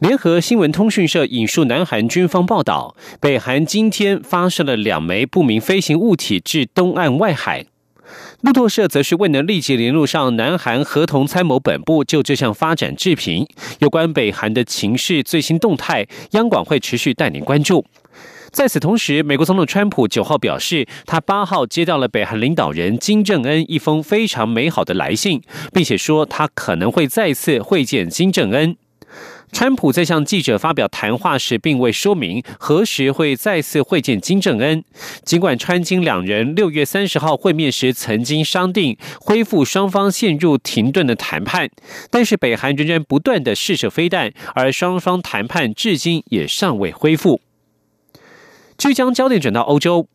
联合新闻通讯社引述南韩军方报道，北韩今天发射了两枚不明飞行物体至东岸外海。路透社则是未能立即联络上南韩合同参谋本部，就这项发展置评。有关北韩的情势最新动态，央广会持续带您关注。在此同时，美国总统川普九号表示，他八号接到了北韩领导人金正恩一封非常美好的来信，并且说他可能会再次会见金正恩。川普在向记者发表谈话时，并未说明何时会再次会见金正恩。尽管川金两人六月三十号会面时曾经商定恢复双方陷入停顿的谈判，但是北韩仍然不断的试射飞弹，而双方谈判至今也尚未恢复。据将焦点转到欧洲。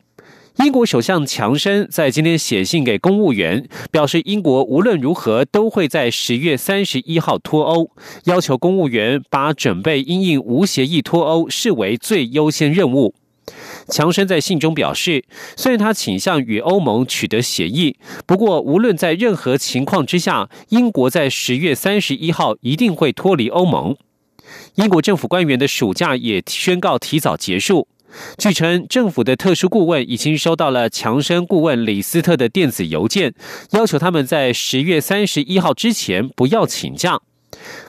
英国首相强生在今天写信给公务员，表示英国无论如何都会在十月三十一号脱欧，要求公务员把准备因应无协议脱欧视为最优先任务。强生在信中表示，虽然他倾向与欧盟取得协议，不过无论在任何情况之下，英国在十月三十一号一定会脱离欧盟。英国政府官员的暑假也宣告提早结束。据称，政府的特殊顾问已经收到了强生顾问李斯特的电子邮件，要求他们在十月三十一号之前不要请假。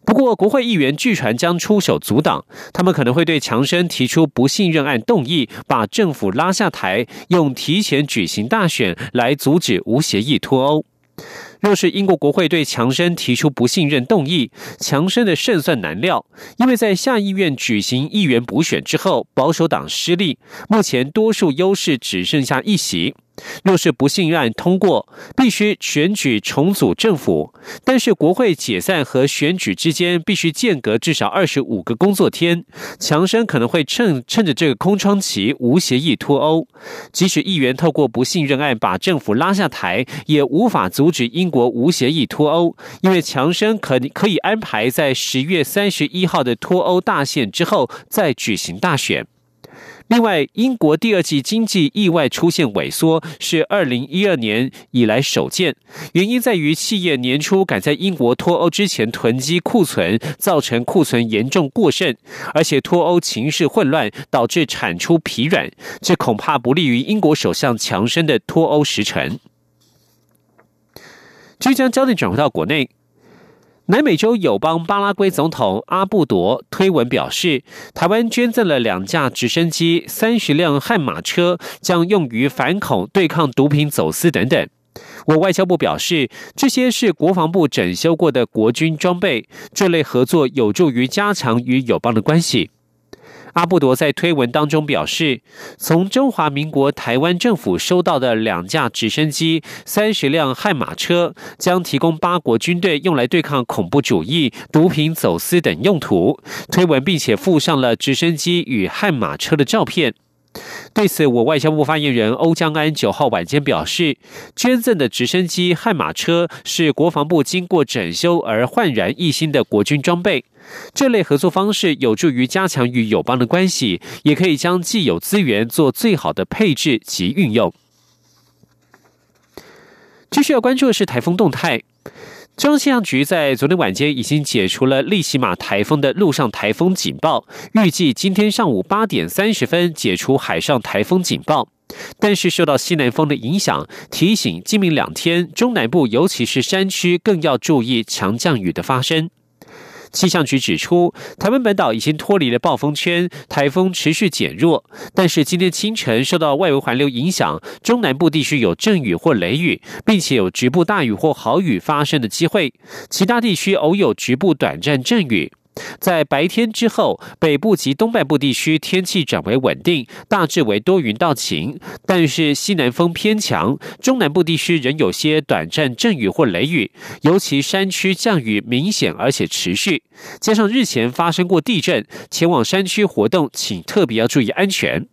不过，国会议员据传将出手阻挡，他们可能会对强生提出不信任案动议，把政府拉下台，用提前举行大选来阻止无协议脱欧。若是英国国会对强生提出不信任动议，强生的胜算难料，因为在下议院举行议员补选之后，保守党失利，目前多数优势只剩下一席。若是不信任案通过，必须选举重组政府，但是国会解散和选举之间必须间隔至少二十五个工作天。强生可能会趁趁着这个空窗期无协议脱欧，即使议员透过不信任案把政府拉下台，也无法阻止英国无协议脱欧，因为强生可可以安排在十月三十一号的脱欧大限之后再举行大选。另外，英国第二季经济意外出现萎缩，是二零一二年以来首见。原因在于企业年初赶在英国脱欧之前囤积库存，造成库存严重过剩，而且脱欧情势混乱，导致产出疲软，这恐怕不利于英国首相强生的脱欧时程。即将焦点转回到国内。南美洲友邦巴拉圭总统阿布多推文表示，台湾捐赠了两架直升机、三十辆悍马车，将用于反恐、对抗毒品走私等等。我外交部表示，这些是国防部整修过的国军装备，这类合作有助于加强与友邦的关系。阿布多在推文当中表示，从中华民国台湾政府收到的两架直升机、三十辆悍马车，将提供八国军队用来对抗恐怖主义、毒品走私等用途。推文并且附上了直升机与悍马车的照片。对此，我外交部发言人欧江安九号晚间表示，捐赠的直升机、悍马车是国防部经过整修而焕然一新的国军装备。这类合作方式有助于加强与友邦的关系，也可以将既有资源做最好的配置及运用。继续要关注的是台风动态。中央气象局在昨天晚间已经解除了利西马台风的陆上台风警报，预计今天上午八点三十分解除海上台风警报。但是受到西南风的影响，提醒今明两天中南部尤其是山区更要注意强降雨的发生。气象局指出，台湾本岛已经脱离了暴风圈，台风持续减弱。但是今天清晨受到外围环流影响，中南部地区有阵雨或雷雨，并且有局部大雨或豪雨发生的机会。其他地区偶有局部短暂阵雨。在白天之后，北部及东半部地区天气转为稳定，大致为多云到晴，但是西南风偏强。中南部地区仍有些短暂阵雨或雷雨，尤其山区降雨明显而且持续。加上日前发生过地震，前往山区活动请特别要注意安全。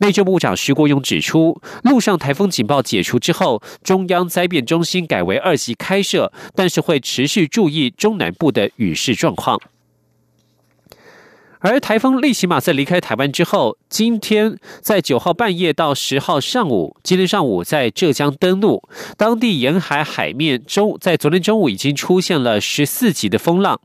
内政部长徐国勇指出，陆上台风警报解除之后，中央灾变中心改为二级开设，但是会持续注意中南部的雨势状况。而台风利奇马在离开台湾之后，今天在九号半夜到十号上午，今天上午在浙江登陆，当地沿海海面中在昨天中午已经出现了十四级的风浪。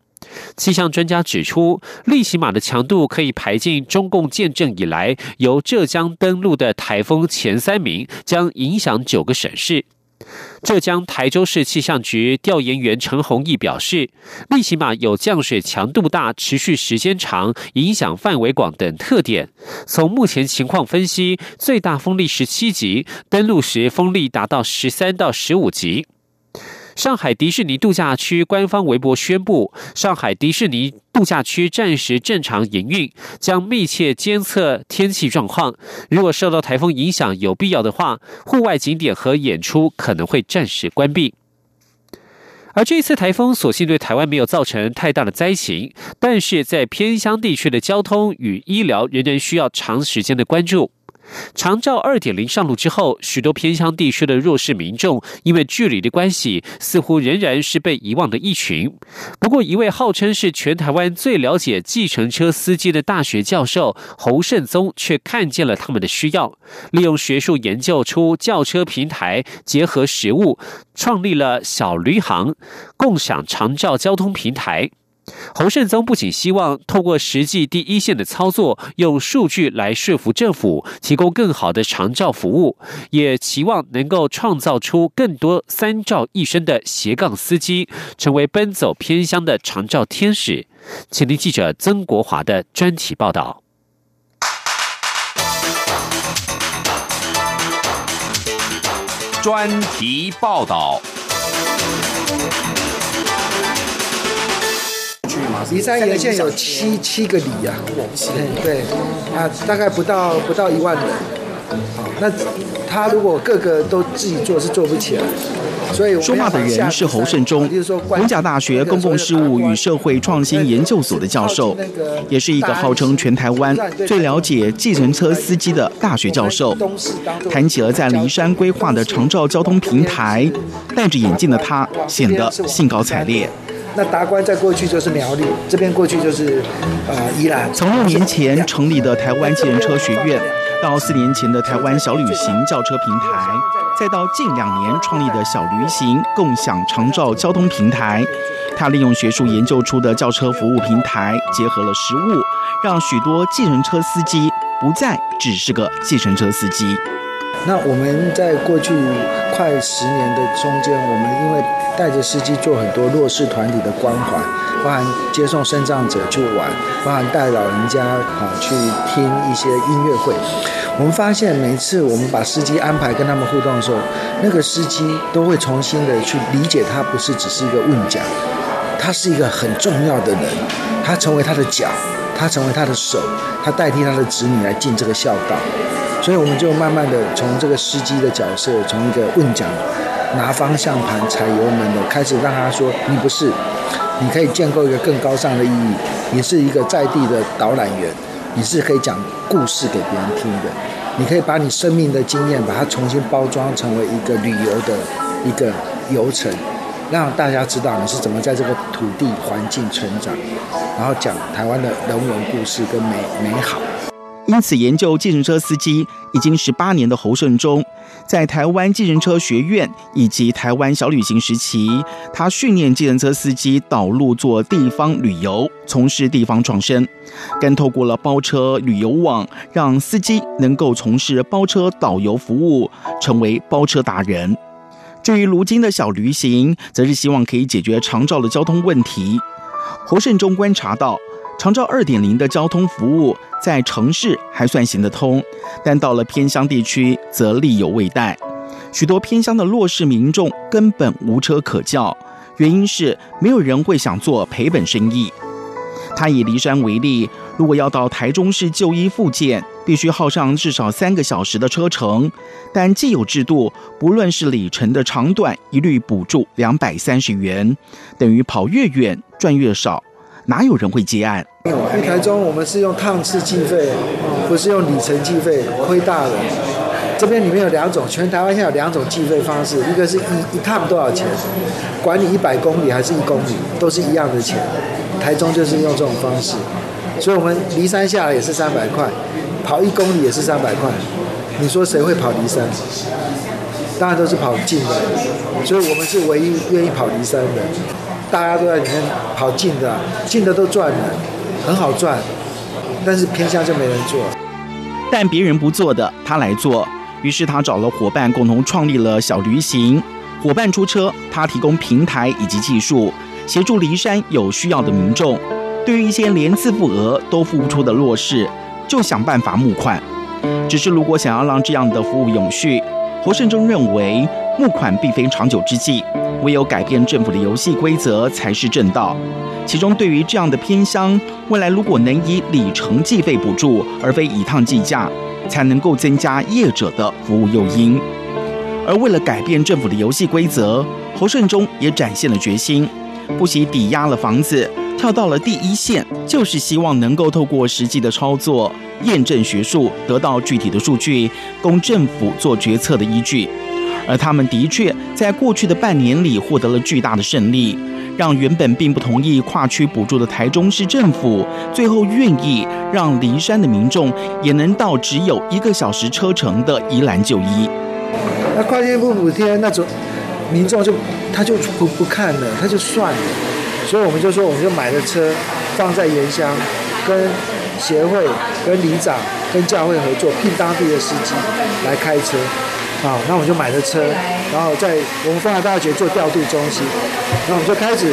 气象专家指出，利奇马的强度可以排进中共建政以来由浙江登陆的台风前三名，将影响九个省市。浙江台州市气象局调研员陈宏毅表示，利奇马有降水强度大、持续时间长、影响范围广等特点。从目前情况分析，最大风力十七级，登陆时风力达到十三到十五级。上海迪士尼度假区官方微博宣布，上海迪士尼度假区暂时正常营运，将密切监测天气状况。如果受到台风影响，有必要的话，户外景点和演出可能会暂时关闭。而这一次台风所幸对台湾没有造成太大的灾情，但是在偏乡地区的交通与医疗仍然需要长时间的关注。长照二点零上路之后，许多偏乡地区的弱势民众因为距离的关系，似乎仍然是被遗忘的一群。不过，一位号称是全台湾最了解计程车司机的大学教授侯胜宗，却看见了他们的需要，利用学术研究出轿车平台，结合实物，创立了小驴行，共享长照交通平台。侯胜宗不仅希望透过实际第一线的操作，用数据来说服政府提供更好的长照服务，也期望能够创造出更多三照一生的斜杠司机，成为奔走偏乡的长照天使。请听记者曾国华的专题报道。专题报道。梨山沿线有七七个里呀，对，啊，大概不到不到一万人，好，那他如果各个都自己做是做不起来，所以说话的人是侯胜忠，文甲大学公共事务与社会创新研究所的教授，也是一个号称全台湾最了解计程车司机的大学教授。谈起了在骊山规划的长照交通平台，戴着眼镜的他显得兴高采烈。那达官在过去就是苗栗，这边过去就是呃宜兰。从六年前成立的台湾计程车学院，到四年前的台湾小旅行轿车平台，再到近两年创立的小旅行共享长照交通平台，他利用学术研究出的轿车服务平台，结合了实物，让许多计程车司机不再只是个计程车司机。那我们在过去快十年的中间，我们因为带着司机做很多弱势团体的关怀，包含接送身障者去玩，包含带老人家啊去听一些音乐会。我们发现每次我们把司机安排跟他们互动的时候，那个司机都会重新的去理解他不是只是一个问讲，他是一个很重要的人，他成为他的脚，他成为他的手，他代替他的子女来尽这个孝道。所以我们就慢慢的从这个司机的角色，从一个问讲、拿方向盘、踩油门的，开始让他说：“你不是，你可以建构一个更高尚的意义。你是一个在地的导览员，你是可以讲故事给别人听的。你可以把你生命的经验，把它重新包装成为一个旅游的一个游程，让大家知道你是怎么在这个土地环境成长，然后讲台湾的人文故事跟美美好。”因此，研究计程车司机已经十八年的侯胜忠，在台湾计程车学院以及台湾小旅行时期，他训练计程车司机导路做地方旅游，从事地方创生，更透过了包车旅游网，让司机能够从事包车导游服务，成为包车达人。至于如今的小旅行，则是希望可以解决长照的交通问题。侯胜忠观察到。长照二点零的交通服务在城市还算行得通，但到了偏乡地区则力有未逮。许多偏乡的弱势民众根本无车可叫，原因是没有人会想做赔本生意。他以梨山为例，如果要到台中市就医复健，必须耗上至少三个小时的车程。但既有制度，不论是里程的长短，一律补助两百三十元，等于跑越远赚越少，哪有人会接案？因为台中我们是用趟次计费，不是用里程计费，亏大了。这边里面有两种，全台湾现在有两种计费方式，一个是一一趟多少钱，管你一百公里还是一公里，都是一样的钱。台中就是用这种方式，所以我们离山下来也是三百块，跑一公里也是三百块。你说谁会跑离山？当然都是跑近的，所以我们是唯一愿意跑离山的。大家都在里面跑近的，近的都赚了，很好赚，但是偏向就没人做。但别人不做的，他来做。于是他找了伙伴，共同创立了小旅行。伙伴出车，他提供平台以及技术，协助离山有需要的民众。对于一些连自付额都付不出的弱势，就想办法募款。只是如果想要让这样的服务永续，侯胜忠认为募款并非长久之计，唯有改变政府的游戏规则才是正道。其中对于这样的偏乡，未来如果能以里程计费补助，而非以趟计价。才能够增加业者的服务诱因，而为了改变政府的游戏规则，侯胜忠也展现了决心，不惜抵押了房子，跳到了第一线，就是希望能够透过实际的操作，验证学术，得到具体的数据，供政府做决策的依据。而他们的确在过去的半年里获得了巨大的胜利。让原本并不同意跨区补助的台中市政府，最后愿意让离山的民众也能到只有一个小时车程的宜兰就医。那跨区不补贴，那种民众就他就不不看了，他就算了。所以我们就说，我们就买了车放在原乡，跟协会、跟里长、跟教会合作，聘当地的司机来开车。啊，那我们就买了车，然后在我们丰台大学做调度中心，那我们就开始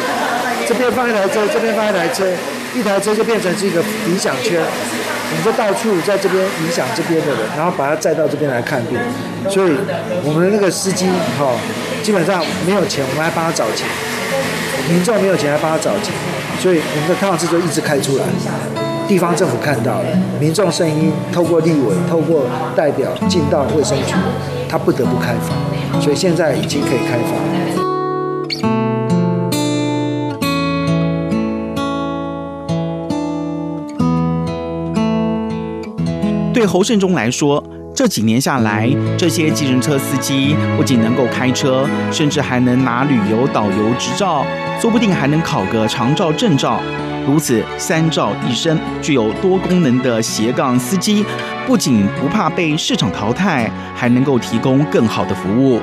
这边放一台车，这边放一台车，一台车就变成是一个理想圈，我们就到处在这边影响这边的人，然后把他载到这边来看病。所以我们的那个司机哈，基本上没有钱，我们还帮他找钱；民众没有钱，还帮他找钱，所以我们的康车就一直开出来。地方政府看到了，民众声音透过立委、透过代表进到卫生局。他不得不开放，所以现在已经可以开放。对侯胜忠来说，这几年下来，这些计程车司机不仅能够开车，甚至还能拿旅游导游执照，说不定还能考个长照证照。如此三照一身，具有多功能的斜杠司机，不仅不怕被市场淘汰，还能够提供更好的服务。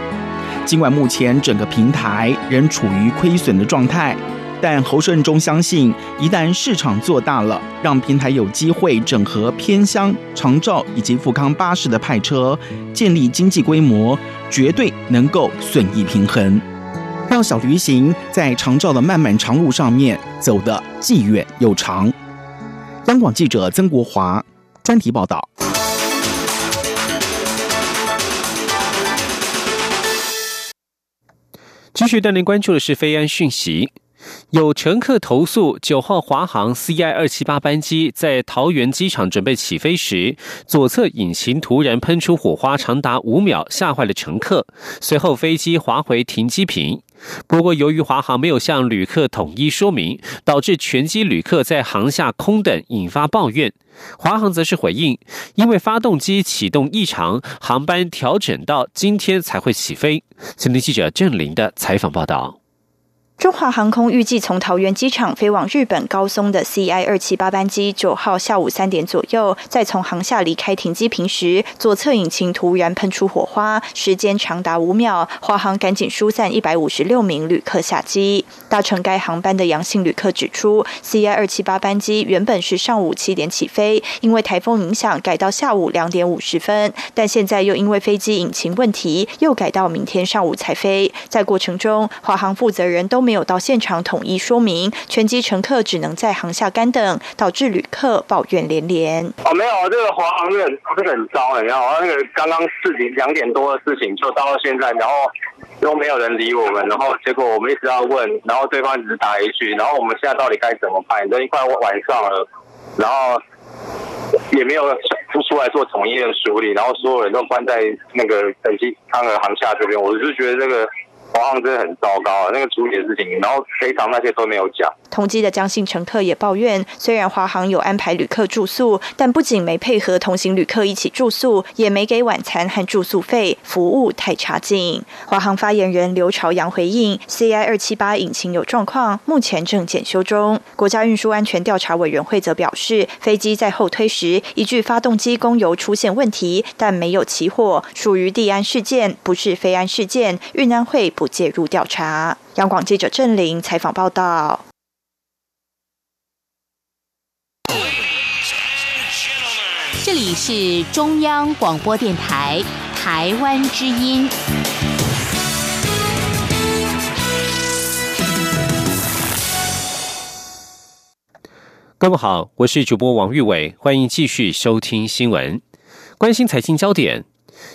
尽管目前整个平台仍处于亏损的状态，但侯顺忠相信，一旦市场做大了，让平台有机会整合偏乡、长照以及富康巴士的派车，建立经济规模，绝对能够损益平衡。小旅行在长照的漫漫长路上面走得既远又长。央广记者曾国华专题报道。继续带您关注的是飞安讯息。有乘客投诉，九号华航 CI 二七八班机在桃园机场准备起飞时，左侧引擎突然喷出火花，长达五秒，吓坏了乘客。随后飞机滑回停机坪。不过，由于华航没有向旅客统一说明，导致全机旅客在航下空等，引发抱怨。华航则是回应，因为发动机启动异常，航班调整到今天才会起飞。今天记者郑林的采访报道。中华航空预计从桃园机场飞往日本高松的 C I 二七八班机，九号下午三点左右，在从航下离开停机坪时，左侧引擎突然喷出火花，时间长达五秒。华航赶紧疏散一百五十六名旅客下机。搭乘该航班的阳性旅客指出，C I 二七八班机原本是上午七点起飞，因为台风影响改到下午两点五十分，但现在又因为飞机引擎问题，又改到明天上午才飞。在过程中，华航负责人都。没有到现场统一说明，全机乘客只能在航下干等，导致旅客抱怨连连。哦，没有，这个华航的真的很糟，你知道吗？那个刚刚四点两点多的事情，就到了现在，然后都没有人理我们，然后结果我们一直要问，然后对方只是打一句，然后我们现在到底该怎么办？都一快晚上了，然后也没有出出来做统一的处理，然后所有人都关在那个等机舱的航下这边，我就觉得这个。华航真的很糟糕啊！那个处理的事情，然后赔偿那些都没有讲。同机的江姓乘客也抱怨，虽然华航有安排旅客住宿，但不仅没配合同行旅客一起住宿，也没给晚餐和住宿费，服务太差劲。华航发言人刘朝阳回应：“CI 二七八引擎有状况，目前正检修中。”国家运输安全调查委员会则表示，飞机在后推时，一具发动机供油出现问题，但没有起火，属于地安事件，不是非安事件。运安会。不介入调查。央广记者郑玲采访报道。这里是中央广播电台台湾之音。各位好，我是主播王玉伟，欢迎继续收听新闻，关心财经焦点。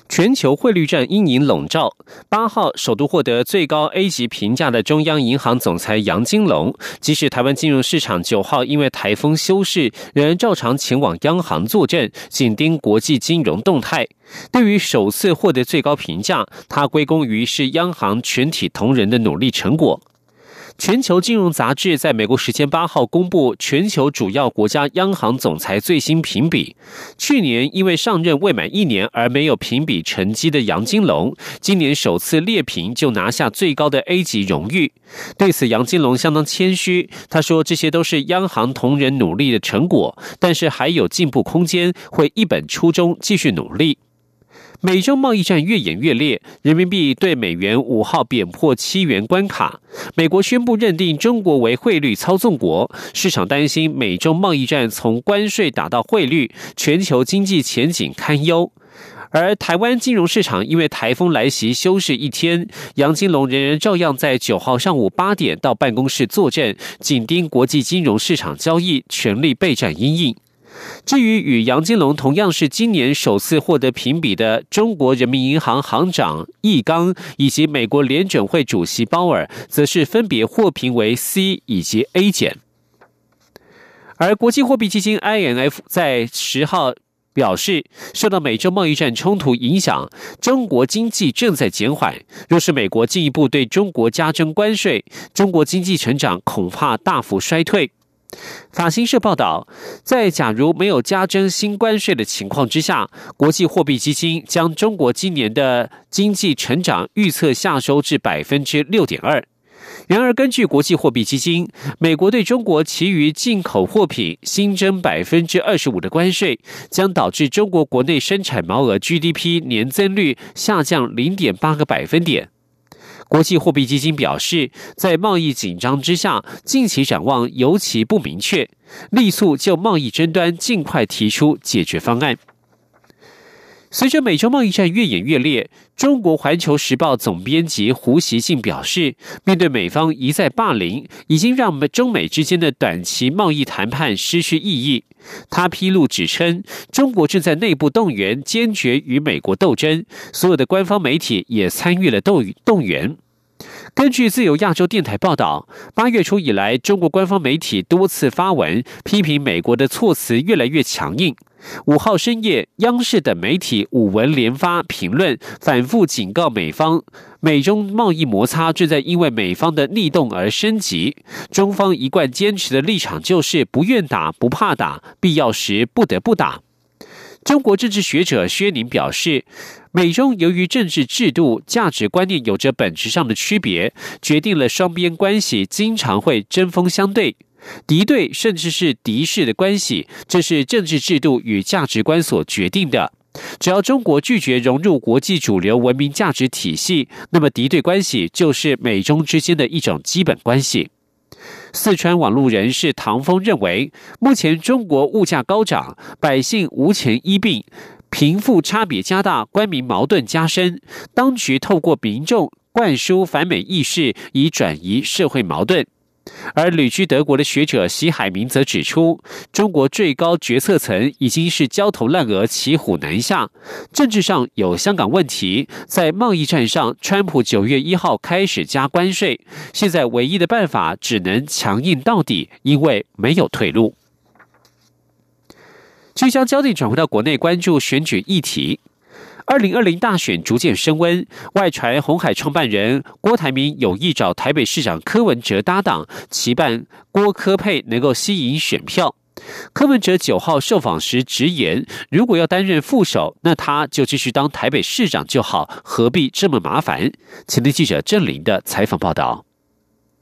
全球汇率战阴影笼罩。八号首度获得最高 A 级评价的中央银行总裁杨金龙，即使台湾金融市场九号因为台风休市，仍然照常前往央行坐镇，紧盯国际金融动态。对于首次获得最高评价，他归功于是央行全体同仁的努力成果。全球金融杂志在美国时间八号公布全球主要国家央行总裁最新评比。去年因为上任未满一年而没有评比成绩的杨金龙，今年首次列评就拿下最高的 A 级荣誉。对此，杨金龙相当谦虚，他说：“这些都是央行同仁努力的成果，但是还有进步空间，会一本初衷继续努力。”美中贸易战越演越烈，人民币对美元五号贬破七元关卡。美国宣布认定中国为汇率操纵国，市场担心美中贸易战从关税打到汇率，全球经济前景堪忧。而台湾金融市场因为台风来袭休市一天，杨金龙仍然照样在九号上午八点到办公室坐镇，紧盯国际金融市场交易，全力备战阴应。至于与杨金龙同样是今年首次获得评比的中国人民银行行长易纲以及美国联准会主席鲍尔，则是分别获评为 C 以及 A 减。而国际货币基金 IMF 在十号表示，受到美洲贸易战冲突影响，中国经济正在减缓。若是美国进一步对中国加征关税，中国经济成长恐怕大幅衰退。法新社报道，在假如没有加征新关税的情况之下，国际货币基金将中国今年的经济成长预测下收至百分之六点二。然而，根据国际货币基金，美国对中国其余进口货品新增百分之二十五的关税，将导致中国国内生产毛额 GDP 年增率下降零点八个百分点。国际货币基金表示，在贸易紧张之下，近期展望尤其不明确，力促就贸易争端尽快提出解决方案。随着美洲贸易战越演越烈，中国环球时报总编辑胡锡进表示，面对美方一再霸凌，已经让中美之间的短期贸易谈判失去意义。他披露指称，中国正在内部动员，坚决与美国斗争，所有的官方媒体也参与了斗动员。根据自由亚洲电台报道，八月初以来，中国官方媒体多次发文批评美国的措辞越来越强硬。五号深夜，央视等媒体五文连发评论，反复警告美方，美中贸易摩擦正在因为美方的逆动而升级。中方一贯坚持的立场就是不愿打、不怕打，必要时不得不打。中国政治学者薛宁表示，美中由于政治制度、价值观念有着本质上的区别，决定了双边关系经常会针锋相对。敌对甚至是敌视的关系，这是政治制度与价值观所决定的。只要中国拒绝融入国际主流文明价值体系，那么敌对关系就是美中之间的一种基本关系。四川网络人士唐峰认为，目前中国物价高涨，百姓无钱医病，贫富差别加大，官民矛盾加深，当局透过民众。灌输反美意识，以转移社会矛盾。而旅居德国的学者席海明则指出，中国最高决策层已经是焦头烂额、骑虎难下，政治上有香港问题，在贸易战上，川普九月一号开始加关税，现在唯一的办法只能强硬到底，因为没有退路。就将焦点转回到国内，关注选举议题。二零二零大选逐渐升温，外传红海创办人郭台铭有意找台北市长柯文哲搭档，期盼郭柯配能够吸引选票。柯文哲九号受访时直言，如果要担任副手，那他就继续当台北市长就好，何必这么麻烦？前天记者郑林的采访报道。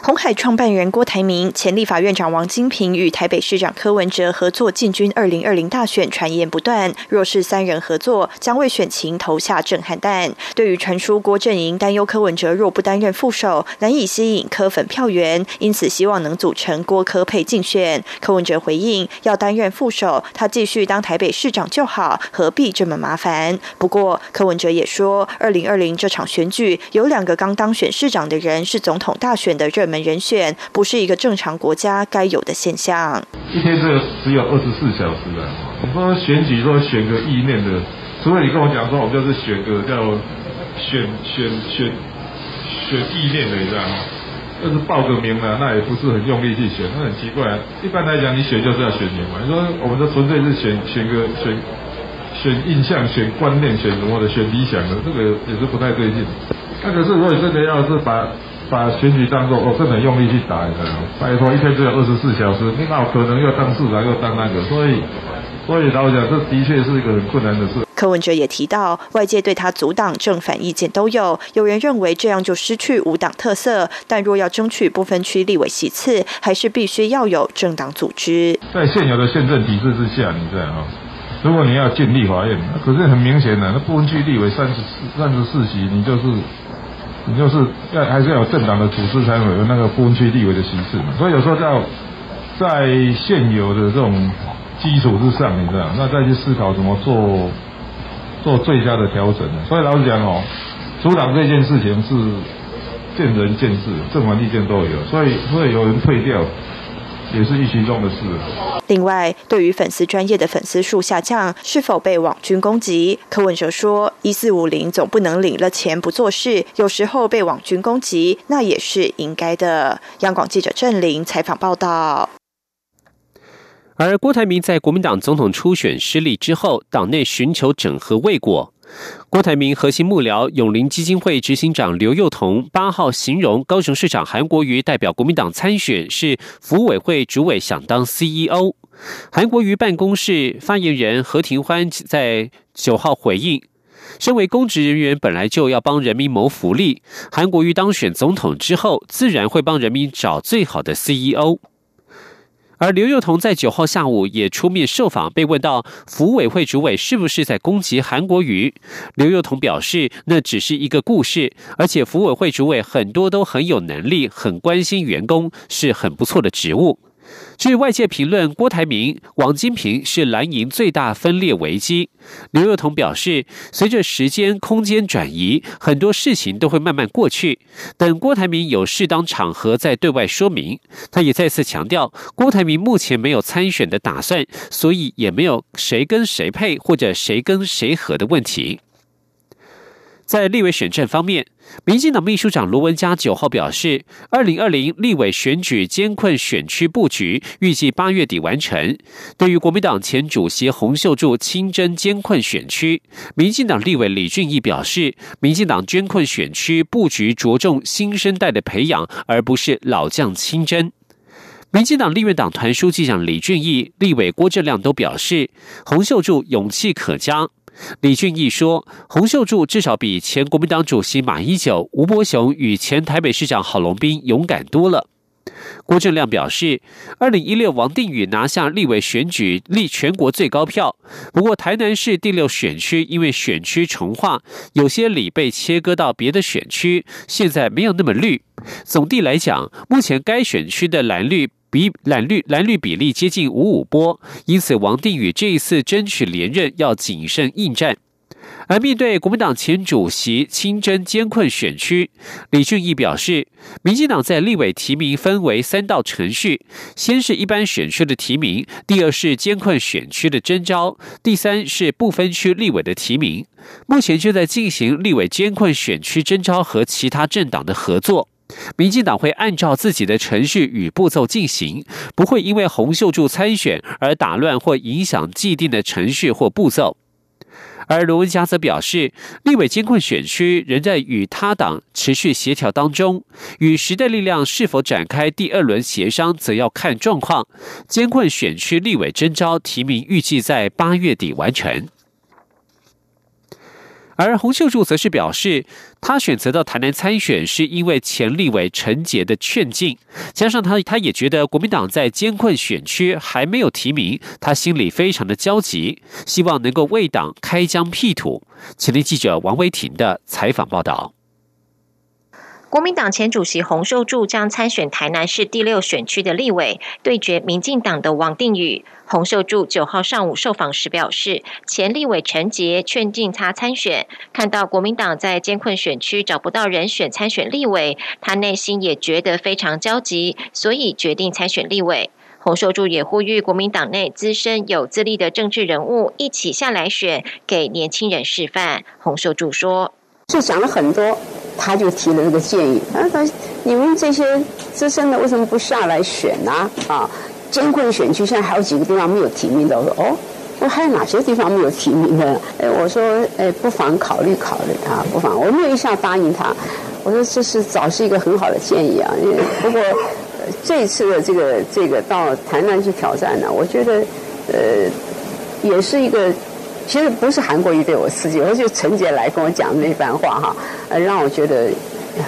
红海创办人郭台铭、前立法院长王金平与台北市长柯文哲合作进军二零二零大选，传言不断。若是三人合作，将为选情投下震撼弹。对于传出郭阵营担忧柯文哲若不担任副手，难以吸引柯粉票源，因此希望能组成郭柯配竞选。柯文哲回应：要担任副手，他继续当台北市长就好，何必这么麻烦？不过柯文哲也说，二零二零这场选举有两个刚当选市长的人是总统大选的热。门人选不是一个正常国家该有的现象。一天只有只有二十四小时啊！你说选举说选个意念的，除非你跟我讲说我们就是选个叫选选选选意念的，你知道吗？就是报个名啊，那也不是很用力去选，那很奇怪。一般来讲，你选就是要选名嘛。你说我们这纯粹是选选个选选印象、选观念、选什么的、选理想的，这个也是不太对劲。那可是如果真的要是把把选举当作我真的用力去打？拜托，一天只有二十四小时，你哪有可能又当市长又当那个？所以，所以老实讲，这的确是一个很困难的事。柯文哲也提到，外界对他阻挡正反意见都有，有人认为这样就失去无党特色，但若要争取不分区立委席次，还是必须要有政党组织。在现有的宪政体制之下，你知道吗？如果你要进立法院，可是很明显的，那不分区立委三十四三十四席，你就是。你就是要还是要有政党的组织才会有那个不分区立委的形式嘛，所以有时候在在现有的这种基础之上，你知道，那再去思考怎么做做最佳的调整呢。所以老实讲哦，组党这件事情是见仁见智，正反意见都有，所以所以有人退掉。也是预期中的事。另外，对于粉丝专业的粉丝数下降，是否被网军攻击？柯文哲说：“一四五零总不能领了钱不做事，有时候被网军攻击，那也是应该的。”央广记者郑林采访报道。而郭台铭在国民党总统初选失利之后，党内寻求整合未果。郭台铭核心幕僚永林基金会执行长刘幼彤八号形容高雄市长韩国瑜代表国民党参选是服委会主委想当 CEO。韩国瑜办公室发言人何庭欢在九号回应：身为公职人员，本来就要帮人民谋福利。韩国瑜当选总统之后，自然会帮人民找最好的 CEO。而刘幼彤在九号下午也出面受访，被问到福委会主委是不是在攻击韩国瑜，刘幼彤表示那只是一个故事，而且福委会主委很多都很有能力，很关心员工，是很不错的职务。据外界评论郭台铭、王金平是蓝营最大分裂危机，刘幼彤表示，随着时间、空间转移，很多事情都会慢慢过去。等郭台铭有适当场合再对外说明。他也再次强调，郭台铭目前没有参选的打算，所以也没有谁跟谁配或者谁跟谁合的问题。在立委选战方面，民进党秘书长卢文嘉九号表示，二零二零立委选举艰困选区布局，预计八月底完成。对于国民党前主席洪秀柱亲征艰困选区，民进党立委李俊毅表示，民进党艰困选区布局着重新生代的培养，而不是老将亲征。民进党立院党团书记长李俊毅、立委郭正亮都表示，洪秀柱勇气可嘉。李俊毅说：“洪秀柱至少比前国民党主席马英九、吴伯雄与前台北市长郝龙斌勇敢多了。”郭正亮表示：“二零一六王定宇拿下立委选举立全国最高票，不过台南市第六选区因为选区重划，有些里被切割到别的选区，现在没有那么绿。总地来讲，目前该选区的蓝绿。”比蓝绿蓝绿比例接近五五波，因此王定宇这一次争取连任要谨慎应战。而面对国民党前主席亲征艰困选区，李俊毅表示，民进党在立委提名分为三道程序：先是一般选区的提名，第二是艰困选区的征召，第三是不分区立委的提名。目前就在进行立委艰困选区征召和其他政党的合作。民进党会按照自己的程序与步骤进行，不会因为洪秀柱参选而打乱或影响既定的程序或步骤。而卢文嘉则表示，立委监困选区仍在与他党持续协调当中，与时代力量是否展开第二轮协商，则要看状况。监困选区立委征召提名预计在八月底完成。而洪秀柱则是表示，他选择到台南参选，是因为前立委陈杰的劝进，加上他他也觉得国民党在艰困选区还没有提名，他心里非常的焦急，希望能够为党开疆辟土。前立记者王威婷的采访报道。国民党前主席洪秀柱将参选台南市第六选区的立委，对决民进党的王定宇。洪秀柱九号上午受访时表示，前立委陈杰劝进他参选，看到国民党在艰困选区找不到人选参选立委，他内心也觉得非常焦急，所以决定参选立委。洪秀柱也呼吁国民党内资深有资历的政治人物一起下来选，给年轻人示范。洪秀柱说：“就讲了很多。”他就提了这个建议，他说：“你们这些资深的为什么不下来选呢？啊，艰困选区现在还有几个地方没有提名的。我说哦，我还有哪些地方没有提名的？哎，我说哎，不妨考虑考虑啊，不妨。我没有一下答应他。我说这是早是一个很好的建议啊。不过这一次的这个这个到台南去挑战呢，我觉得呃也是一个。”其实不是韩国瑜对我刺激，而是陈杰来跟我讲那番话哈，呃，让我觉得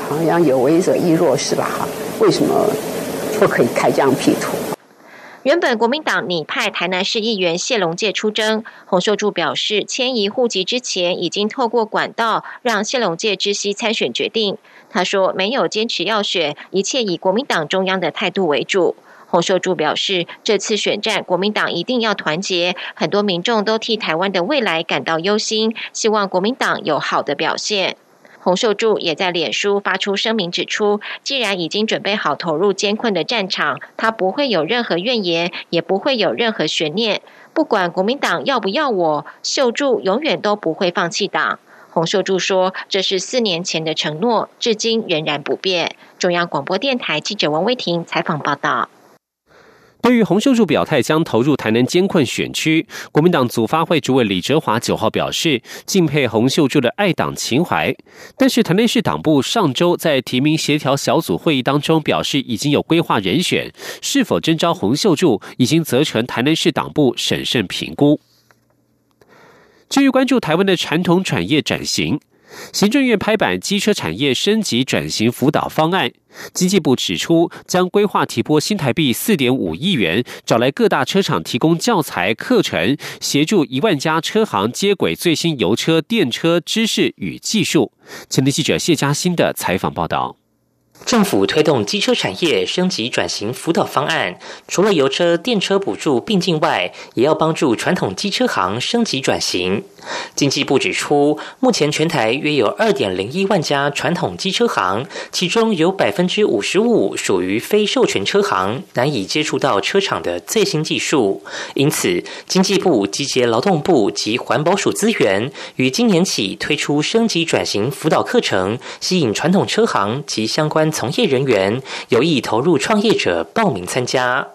好像有为者亦若是吧哈？为什么不可以开疆辟土？原本国民党拟派台南市议员谢龙介出征，洪秀柱表示，迁移户籍之前已经透过管道让谢龙介知悉参选决定。他说没有坚持要选，一切以国民党中央的态度为主。洪秀柱表示，这次选战，国民党一定要团结。很多民众都替台湾的未来感到忧心，希望国民党有好的表现。洪秀柱也在脸书发出声明，指出，既然已经准备好投入艰困的战场，他不会有任何怨言，也不会有任何悬念。不管国民党要不要我，秀柱永远都不会放弃党。洪秀柱说，这是四年前的承诺，至今仍然不变。中央广播电台记者王威婷采访报道。对于洪秀柱表态将投入台南艰困选区，国民党组发会主委李哲华九号表示敬佩洪秀柱的爱党情怀，但是台南市党部上周在提名协调小组会议当中表示已经有规划人选，是否征召洪秀柱已经责成台南市党部审慎评估。至于关注台湾的传统产业转型。行政院拍板机车产业升级转型辅导方案，经济部指出，将规划提拨新台币四点五亿元，找来各大车厂提供教材课程，协助一万家车行接轨最新油车、电车知识与技术。前天记者谢嘉欣的采访报道。政府推动机车产业升级转型辅导方案，除了油车、电车补助并进外，也要帮助传统机车行升级转型。经济部指出，目前全台约有二点零一万家传统机车行，其中有百分之五十五属于非授权车行，难以接触到车厂的最新技术。因此，经济部集结劳动部及环保署资源，于今年起推出升级转型辅导课程，吸引传统车行及相关从业人员有意投入创业者报名参加。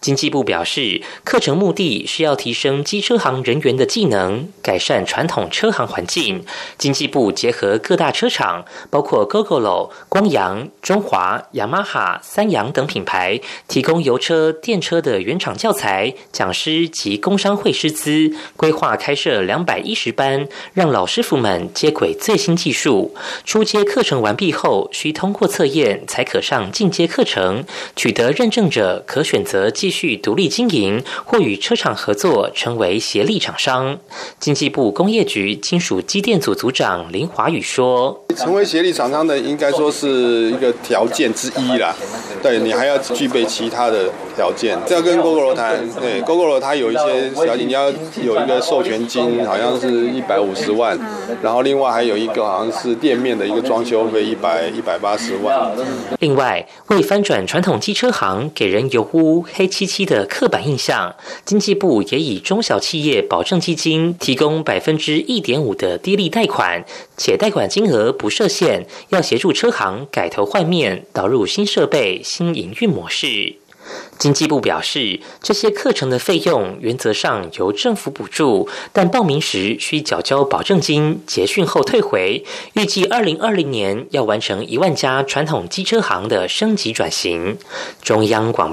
经济部表示，课程目的是要提升机车行人员的技能，改善传统车行环境。经济部结合各大车厂，包括 GoGoLo、光阳、中华、雅马哈、三洋等品牌，提供油车、电车的原厂教材、讲师及工商会师资，规划开设两百一十班，让老师傅们接轨最新技术。初阶课程完毕后，需通过测验才可上进阶课程，取得认证者可选择。则继续独立经营，或与车厂合作，成为协力厂商。经济部工业局金属机电组组长林华宇说：“成为协力厂商的，应该说是一个条件之一啦。对你还要具备其他的条件，这要跟 GoGo 谈。对，GoGo 它有一些条件，你要有一个授权金，好像是一百五十万，然后另外还有一个好像是店面的一个装修费一百一百八十万。另外，为翻转传统机车行给人油污黑漆漆的刻板印象，经济部也以中小企业保证基金提供百分之一点五的低利贷款，且贷款金额不设限，要协助车行改头换面，导入新设备、新营运模式。经济部表示，这些课程的费用原则上由政府补助，但报名时需缴交保证金，结训后退回。预计二零二零年要完成一万家传统机车行的升级转型。中央广播